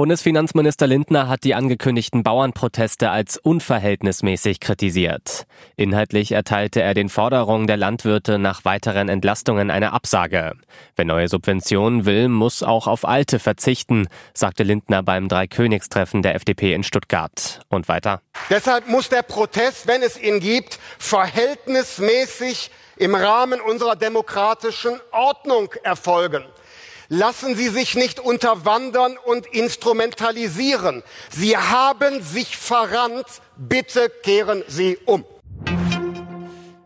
Bundesfinanzminister Lindner hat die angekündigten Bauernproteste als unverhältnismäßig kritisiert. Inhaltlich erteilte er den Forderungen der Landwirte nach weiteren Entlastungen eine Absage. Wer neue Subventionen will, muss auch auf alte verzichten, sagte Lindner beim Dreikönigstreffen der FDP in Stuttgart. Und weiter. Deshalb muss der Protest, wenn es ihn gibt, verhältnismäßig im Rahmen unserer demokratischen Ordnung erfolgen. Lassen Sie sich nicht unterwandern und instrumentalisieren. Sie haben sich verrannt. Bitte kehren Sie um.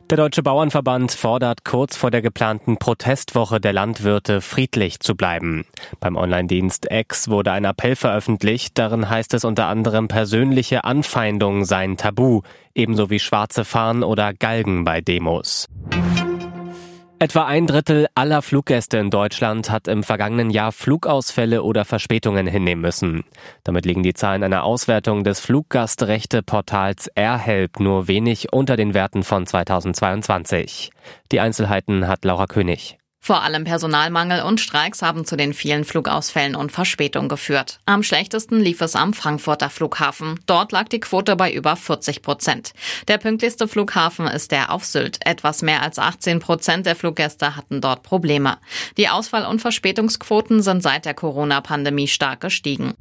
Der Deutsche Bauernverband fordert kurz vor der geplanten Protestwoche der Landwirte friedlich zu bleiben. Beim Online-Dienst X wurde ein Appell veröffentlicht, darin heißt es unter anderem persönliche Anfeindungen seien tabu, ebenso wie schwarze Fahnen oder Galgen bei Demos. Etwa ein Drittel aller Fluggäste in Deutschland hat im vergangenen Jahr Flugausfälle oder Verspätungen hinnehmen müssen. Damit liegen die Zahlen einer Auswertung des Fluggastrechte-Portals AirHelp nur wenig unter den Werten von 2022. Die Einzelheiten hat Laura König. Vor allem Personalmangel und Streiks haben zu den vielen Flugausfällen und Verspätungen geführt. Am schlechtesten lief es am Frankfurter Flughafen. Dort lag die Quote bei über 40 Prozent. Der pünktlichste Flughafen ist der auf Sylt. Etwas mehr als 18 Prozent der Fluggäste hatten dort Probleme. Die Ausfall- und Verspätungsquoten sind seit der Corona-Pandemie stark gestiegen.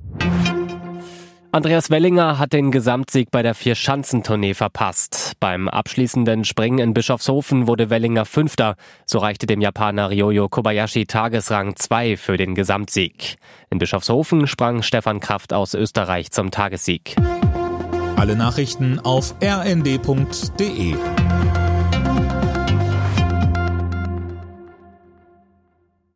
Andreas Wellinger hat den Gesamtsieg bei der Vier-Schanzentournee verpasst. Beim abschließenden Springen in Bischofshofen wurde Wellinger Fünfter. So reichte dem Japaner Ryoyo Kobayashi Tagesrang 2 für den Gesamtsieg. In Bischofshofen sprang Stefan Kraft aus Österreich zum Tagessieg. Alle Nachrichten auf rnd.de